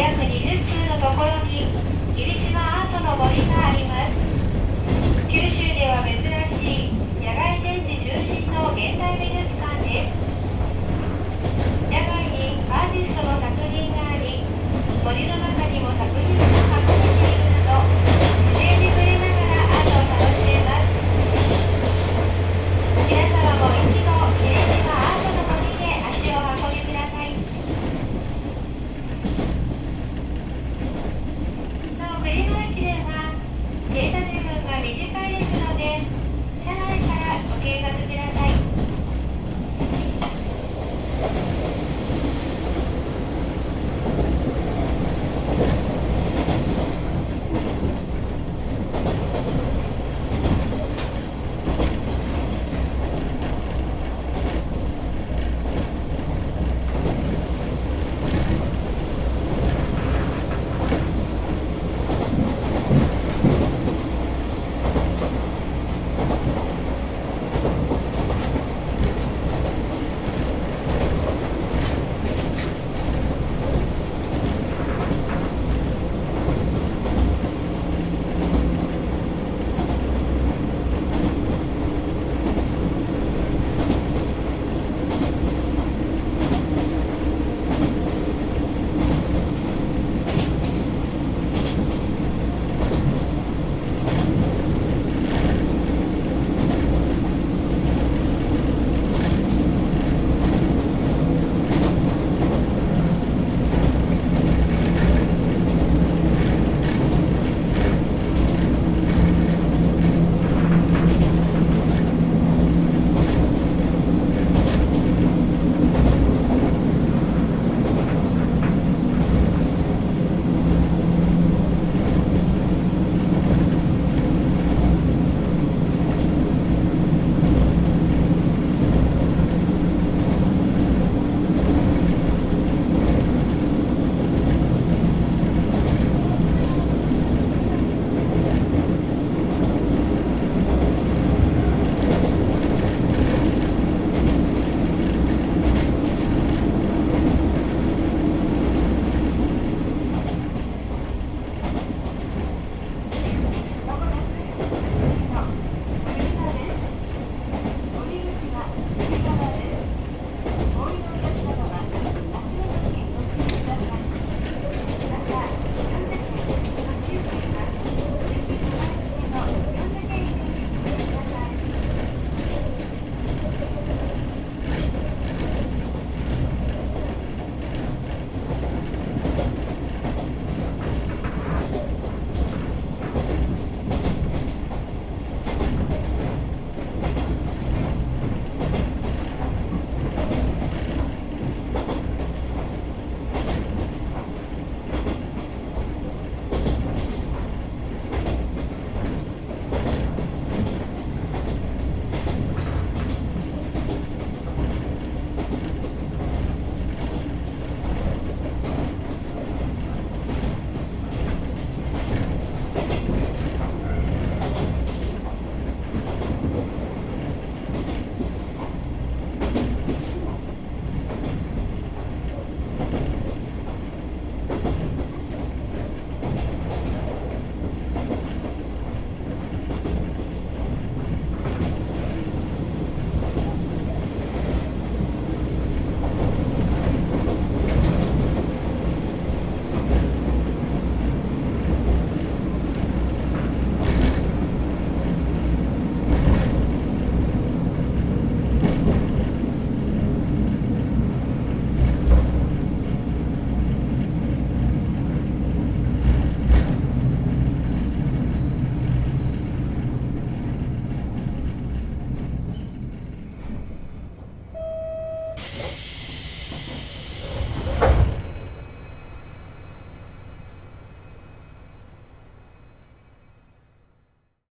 約20分のところに霧島アートの森があります。九州